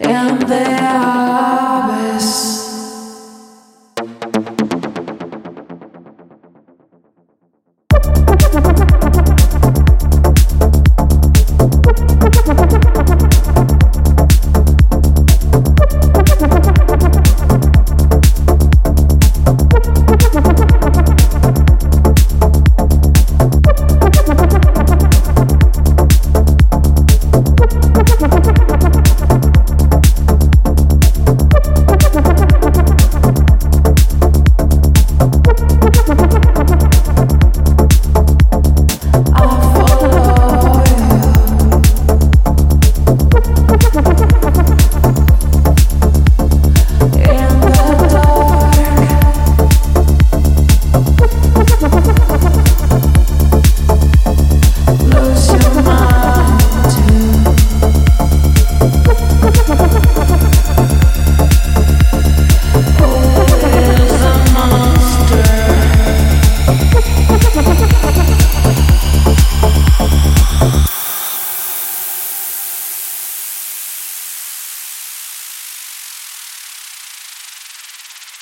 And there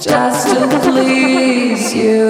just to please you.